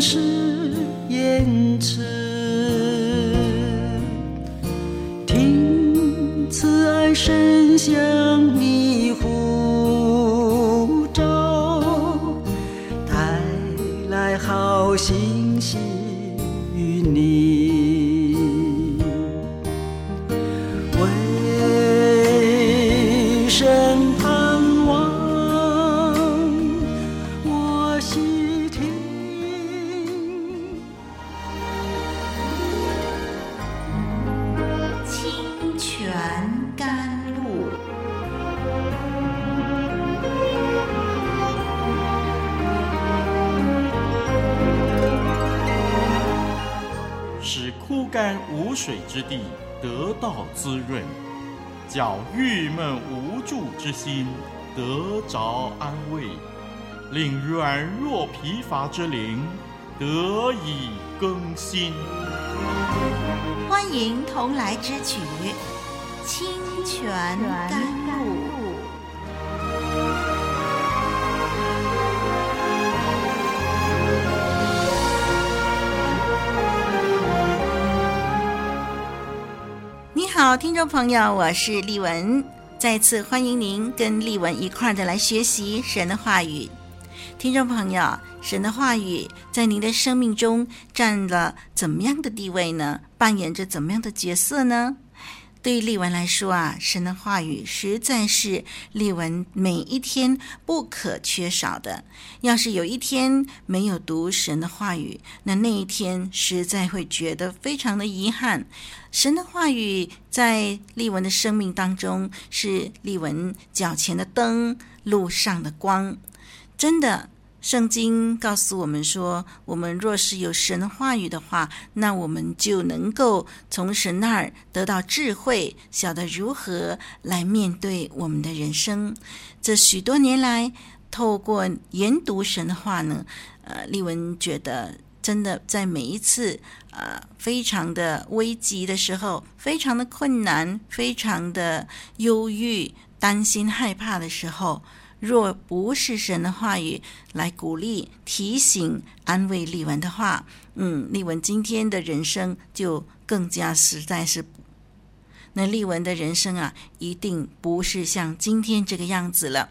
是言辞，听慈爱声响的呼召，带来好信息与你，为神。水之地得到滋润，叫郁闷无助之心得着安慰，令软弱疲乏之灵得以更新。欢迎同来之曲，清泉甘露。好，听众朋友，我是丽文，再次欢迎您跟丽文一块儿的来学习神的话语。听众朋友，神的话语在您的生命中占了怎么样的地位呢？扮演着怎么样的角色呢？对于丽文来说啊，神的话语实在是丽文每一天不可缺少的。要是有一天没有读神的话语，那那一天实在会觉得非常的遗憾。神的话语在丽文的生命当中是丽文脚前的灯，路上的光，真的。圣经告诉我们说，我们若是有神的话语的话，那我们就能够从神那儿得到智慧，晓得如何来面对我们的人生。这许多年来，透过研读神的话呢，呃，丽文觉得真的在每一次呃非常的危急的时候，非常的困难，非常的忧郁、担心、害怕的时候。若不是神的话语来鼓励、提醒、安慰丽文的话，嗯，丽文今天的人生就更加实在是，那丽文的人生啊，一定不是像今天这个样子了。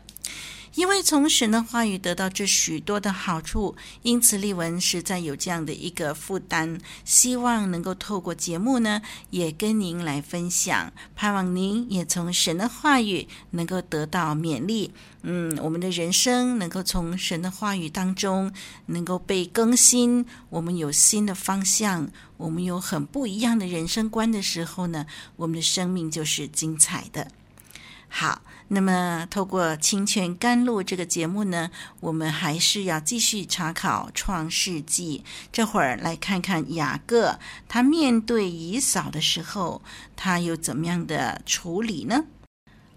因为从神的话语得到这许多的好处，因此丽文实在有这样的一个负担，希望能够透过节目呢，也跟您来分享，盼望您也从神的话语能够得到勉励。嗯，我们的人生能够从神的话语当中能够被更新，我们有新的方向，我们有很不一样的人生观的时候呢，我们的生命就是精彩的。好。那么，透过《清泉甘露》这个节目呢，我们还是要继续查考《创世纪》。这会儿来看看雅各，他面对以扫的时候，他有怎么样的处理呢？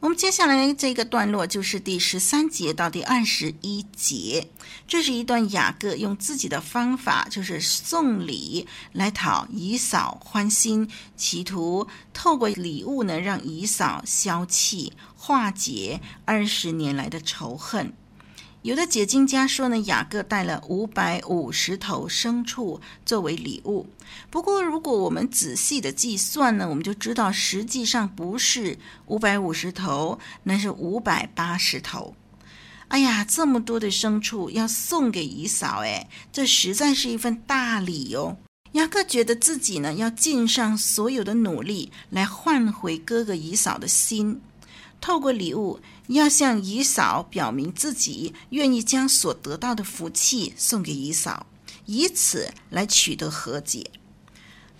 我们接下来这个段落就是第十三节到第二十一节，这是一段雅各用自己的方法，就是送礼来讨以扫欢心，企图透过礼物呢，让以扫消气，化解二十年来的仇恨。有的解经家说呢，雅各带了五百五十头牲畜作为礼物。不过，如果我们仔细的计算呢，我们就知道实际上不是五百五十头，那是五百八十头。哎呀，这么多的牲畜要送给姨嫂，哎，这实在是一份大礼哦。雅各觉得自己呢，要尽上所有的努力来换回哥哥姨嫂的心。透过礼物，要向以嫂表明自己愿意将所得到的福气送给以嫂，以此来取得和解。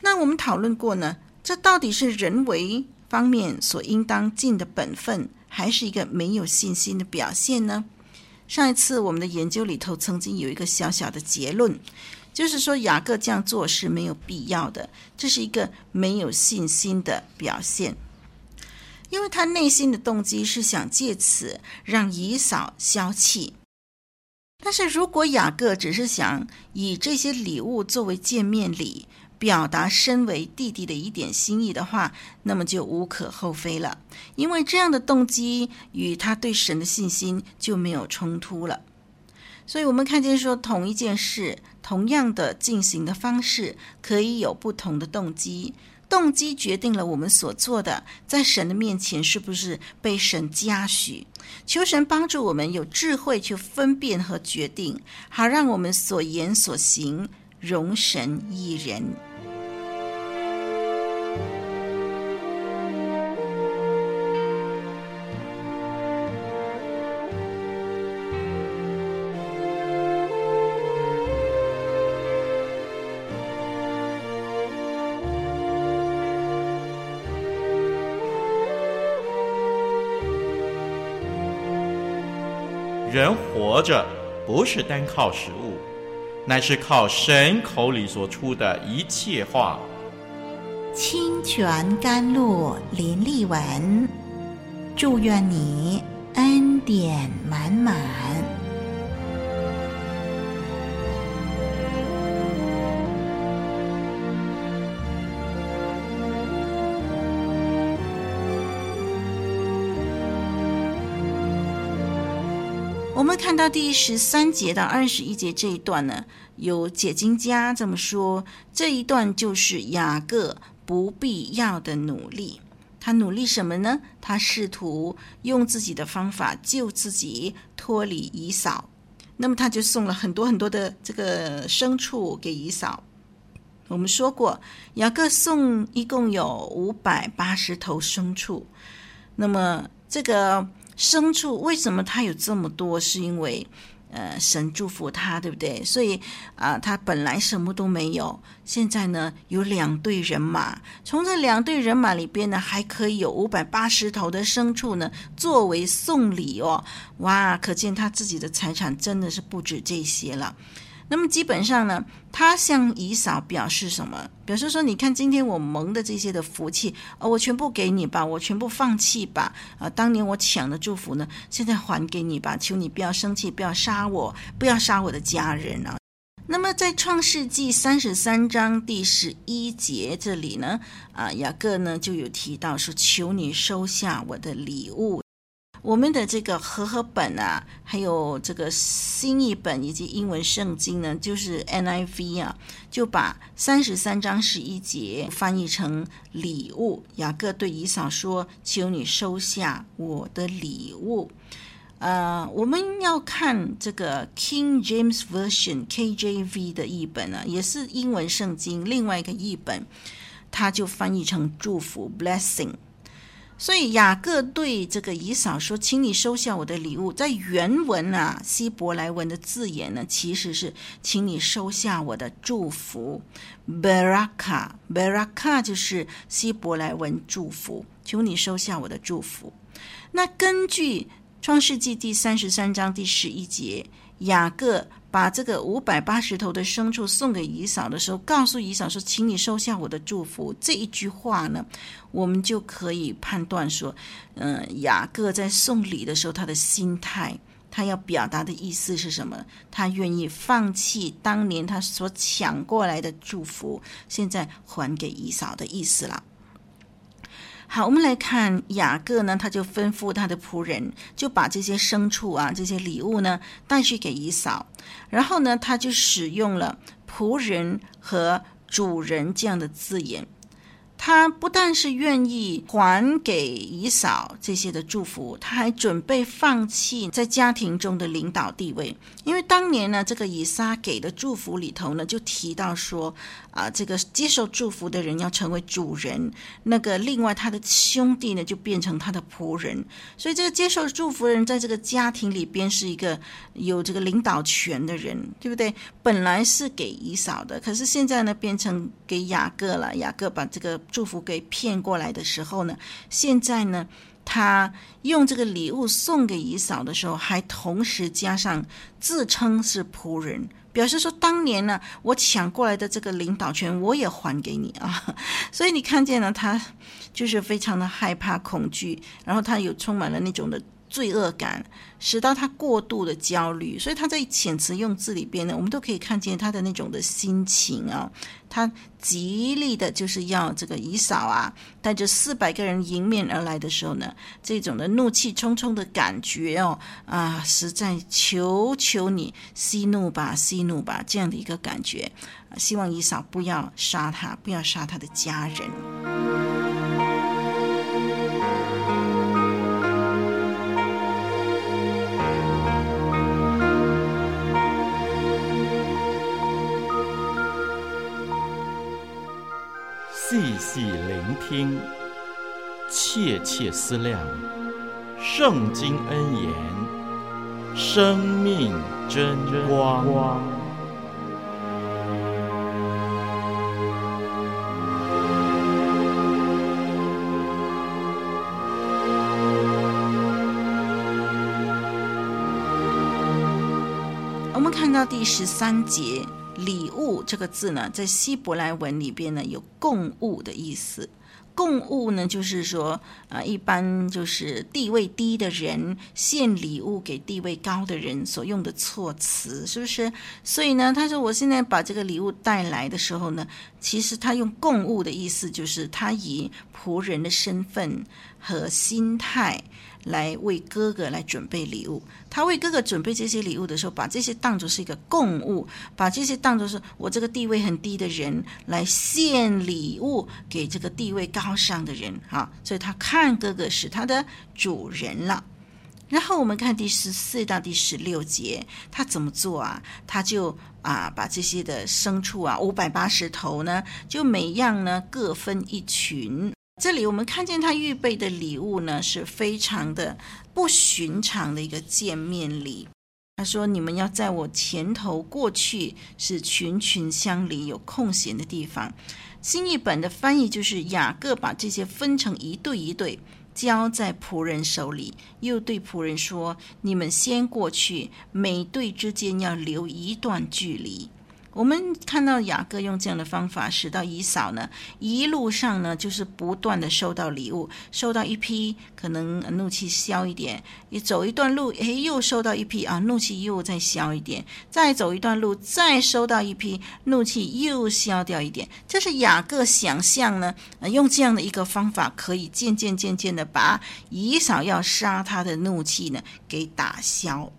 那我们讨论过呢，这到底是人为方面所应当尽的本分，还是一个没有信心的表现呢？上一次我们的研究里头曾经有一个小小的结论，就是说雅各这样做是没有必要的，这是一个没有信心的表现，因为他内心的动机是想借此让姨嫂消气。但是如果雅各只是想以这些礼物作为见面礼，表达身为弟弟的一点心意的话，那么就无可厚非了，因为这样的动机与他对神的信心就没有冲突了。所以，我们看见说，同一件事，同样的进行的方式，可以有不同的动机，动机决定了我们所做的，在神的面前是不是被神嘉许。求神帮助我们有智慧去分辨和决定，好让我们所言所行容神一人。活着不是单靠食物，乃是靠神口里所出的一切话。清泉甘露林立文，祝愿你恩典满满。看到第十三节到二十一节这一段呢，有解经家这么说：这一段就是雅各不必要的努力。他努力什么呢？他试图用自己的方法救自己脱离以扫。那么他就送了很多很多的这个牲畜给以扫。我们说过，雅各送一共有五百八十头牲畜。那么这个。牲畜为什么他有这么多？是因为，呃，神祝福他，对不对？所以啊，呃，他本来什么都没有，现在呢有两队人马，从这两队人马里边呢，还可以有五百八十头的牲畜呢，作为送礼哦。哇，可见他自己的财产真的是不止这些了。那么基本上呢，他向以扫表示什么？表示说，你看今天我蒙的这些的福气，呃，我全部给你吧，我全部放弃吧。啊、当年我抢的祝福呢，现在还给你吧。求你不要生气，不要杀我，不要杀我的家人啊。那么在创世纪三十三章第十一节这里呢，啊、雅各呢就有提到说，求你收下我的礼物。我们的这个和合本啊，还有这个新译本以及英文圣经呢，就是 NIV 啊，就把三十三章十一节翻译成礼物。雅各对以扫说：“求你收下我的礼物。”呃，我们要看这个 King James Version KJV 的译本啊，也是英文圣经另外一个译本，它就翻译成祝福 Blessing。所以雅各对这个以扫说：“请你收下我的礼物。”在原文啊，希伯来文的字眼呢，其实是“请你收下我的祝福 ”，Baraka，Baraka 就是希伯来文祝福。求你收下我的祝福。那根据创世纪第三十三章第十一节，雅各。把这个五百八十头的牲畜送给姨嫂的时候，告诉姨嫂说：“请你收下我的祝福。”这一句话呢，我们就可以判断说，嗯、雅各在送礼的时候，他的心态，他要表达的意思是什么？他愿意放弃当年他所抢过来的祝福，现在还给姨嫂的意思了。好，我们来看雅各呢，他就吩咐他的仆人，就把这些牲畜啊，这些礼物呢带去给姨嫂，然后呢，他就使用了仆人和主人这样的字眼。他不但是愿意还给以扫这些的祝福，他还准备放弃在家庭中的领导地位，因为当年呢，这个以撒给的祝福里头呢，就提到说，啊，这个接受祝福的人要成为主人，那个另外他的兄弟呢，就变成他的仆人，所以这个接受祝福的人在这个家庭里边是一个有这个领导权的人，对不对？本来是给以扫的，可是现在呢，变成给雅各了，雅各把这个。祝福给骗过来的时候呢，现在呢，他用这个礼物送给姨嫂的时候，还同时加上自称是仆人，表示说当年呢，我抢过来的这个领导权，我也还给你啊。所以你看见了他，就是非常的害怕、恐惧，然后他有充满了那种的。罪恶感使到他过度的焦虑，所以他在遣词用字里边呢，我们都可以看见他的那种的心情啊。他极力的就是要这个以嫂啊，带着四百个人迎面而来的时候呢，这种的怒气冲冲的感觉哦啊，实在求求你息怒吧，息怒吧，这样的一个感觉，希望以嫂不要杀他，不要杀他的家人。细聆听，切切思量，圣经恩言，生命真光。我们看到第十三节。礼物这个字呢，在希伯来文里边呢，有供物的意思。供物呢，就是说啊，一般就是地位低的人献礼物给地位高的人所用的措辞，是不是？所以呢，他说我现在把这个礼物带来的时候呢，其实他用供物的意思，就是他以仆人的身份和心态。来为哥哥来准备礼物，他为哥哥准备这些礼物的时候，把这些当作是一个供物，把这些当作是我这个地位很低的人来献礼物给这个地位高尚的人啊，所以他看哥哥是他的主人了。然后我们看第十四到第十六节，他怎么做啊？他就啊把这些的牲畜啊五百八十头呢，就每样呢各分一群。这里我们看见他预备的礼物呢，是非常的不寻常的一个见面礼。他说：“你们要在我前头过去，是群群相邻，有空闲的地方。”新译本的翻译就是雅各把这些分成一队一队，交在仆人手里，又对仆人说：“你们先过去，每队之间要留一段距离。”我们看到雅各用这样的方法，使到以扫呢，一路上呢，就是不断的收到礼物，收到一批，可能怒气消一点；你走一段路，哎，又收到一批啊，怒气又再消一点；再走一段路，再收到一批，怒气又消掉一点。这是雅各想象呢，用这样的一个方法，可以渐渐渐渐的把以扫要杀他的怒气呢给打消。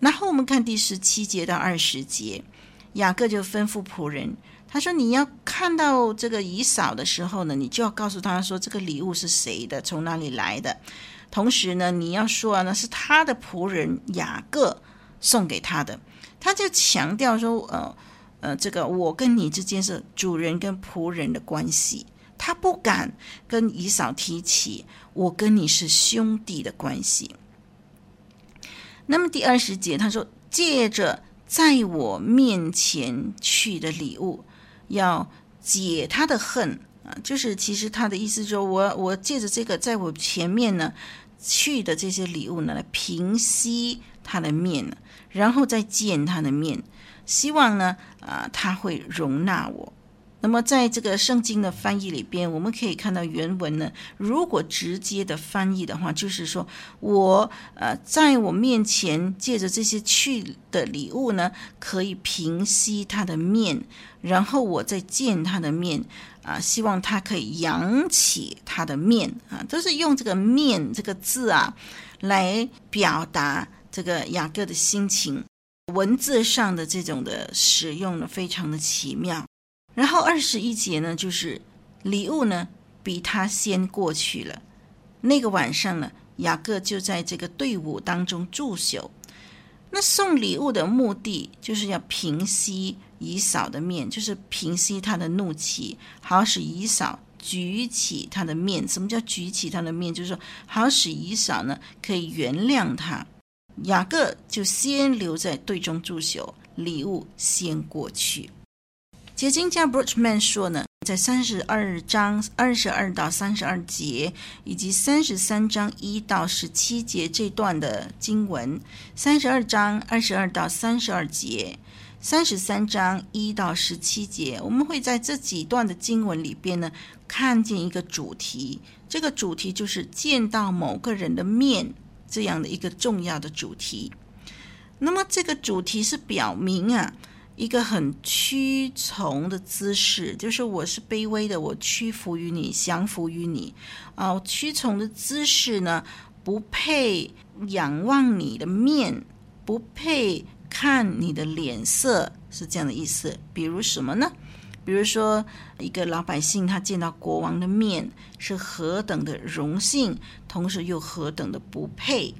然后我们看第十七节到二十节。雅各就吩咐仆人，他说：“你要看到这个以嫂的时候呢，你就要告诉他说，这个礼物是谁的，从哪里来的。同时呢，你要说啊，那是他的仆人雅各送给他的。他就强调说，呃呃，这个我跟你之间是主人跟仆人的关系，他不敢跟以嫂提起我跟你是兄弟的关系。那么第二十节他说，借着。在我面前去的礼物，要解他的恨啊，就是其实他的意思说，我我借着这个在我前面呢去的这些礼物呢，来平息他的面，然后再见他的面，希望呢啊他会容纳我。那么，在这个圣经的翻译里边，我们可以看到原文呢。如果直接的翻译的话，就是说我呃，在我面前借着这些去的礼物呢，可以平息他的面，然后我再见他的面啊，希望他可以扬起他的面啊，都是用这个“面”这个字啊来表达这个雅各的心情。文字上的这种的使用呢，非常的奇妙。然后二十一节呢，就是礼物呢比他先过去了。那个晚上呢，雅各就在这个队伍当中驻守。那送礼物的目的就是要平息以扫的面，就是平息他的怒气，好使以扫举起他的面。什么叫举起他的面？就是说，好使以扫呢可以原谅他。雅各就先留在队中驻守，礼物先过去。解经家 Brochman 说呢，在三十二章二十二到三十二节，以及三十三章一到十七节这段的经文，三十二章二十二到三十二节，三十三章一到十七节，我们会在这几段的经文里边呢，看见一个主题，这个主题就是见到某个人的面这样的一个重要的主题。那么这个主题是表明啊。一个很屈从的姿势，就是我是卑微的，我屈服于你，降服于你。啊、屈从的姿势呢，不配仰望你的面，不配看你的脸色，是这样的意思。比如什么呢？比如说，一个老百姓他见到国王的面，是何等的荣幸，同时又何等的不配。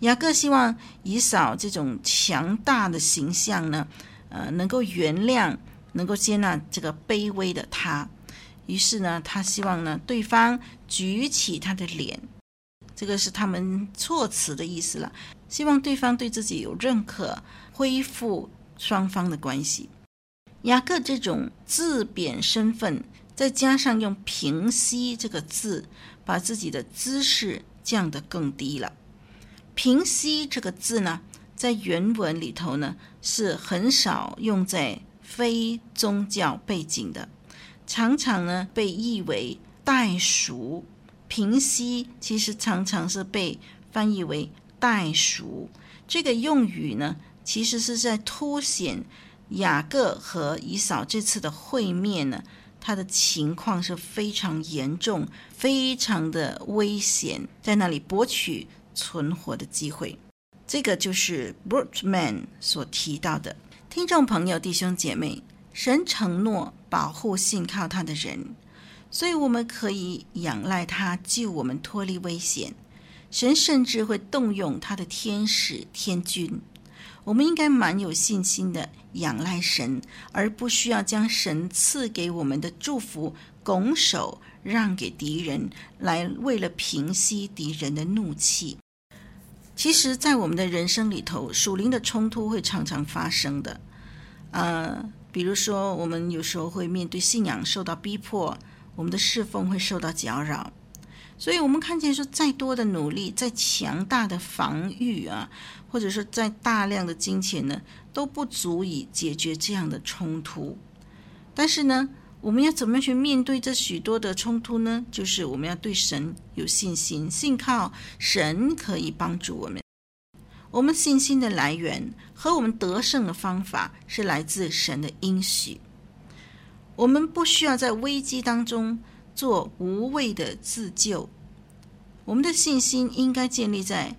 雅各希望以扫这种强大的形象呢，呃，能够原谅，能够接纳这个卑微的他，于是呢，他希望呢，对方举起他的脸，这个是他们措辞的意思了。希望对方对自己有认可，恢复双方的关系。雅各这种自贬身份，再加上用平息这个字，把自己的姿势降得更低了。平息这个字呢，在原文里头呢，是很少用在非宗教背景的，常常呢被译为代赎。平息其实常常是被翻译为代赎。这个用语呢，其实是在凸显雅各和以扫这次的会面呢，他的情况是非常严重、非常的危险，在那里博取存活的机会。这个就是 Bultmann 所提到的，听众朋友、弟兄姐妹，神承诺保护信靠他的人，所以我们可以仰赖他救我们脱离危险。神甚至会动用他的天使天军。我们应该蛮有信心的仰赖神，而不需要将神赐给我们的祝福拱手让给敌人，来为了平息敌人的怒气。其实，在我们的人生里头，属灵的冲突会常常发生的。呃，比如说，我们有时候会面对信仰受到逼迫，我们的侍奉会受到搅扰。所以，我们看见说，再多的努力，再强大的防御啊，或者说再大量的金钱呢，都不足以解决这样的冲突。但是呢，我们要怎么去面对这许多的冲突呢？就是我们要对神有信心，信靠神可以帮助我们。我们信心的来源和我们得胜的方法是来自神的应许。我们不需要在危机当中做无谓的自救。我们的信心应该建立在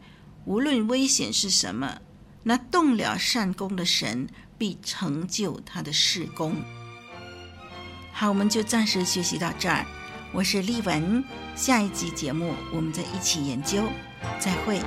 无论危险是什么，那动了善功的神必成就他的事工。好，我们就暂时学习到这儿。我是丽文，下一集节目我们再一起研究。再会。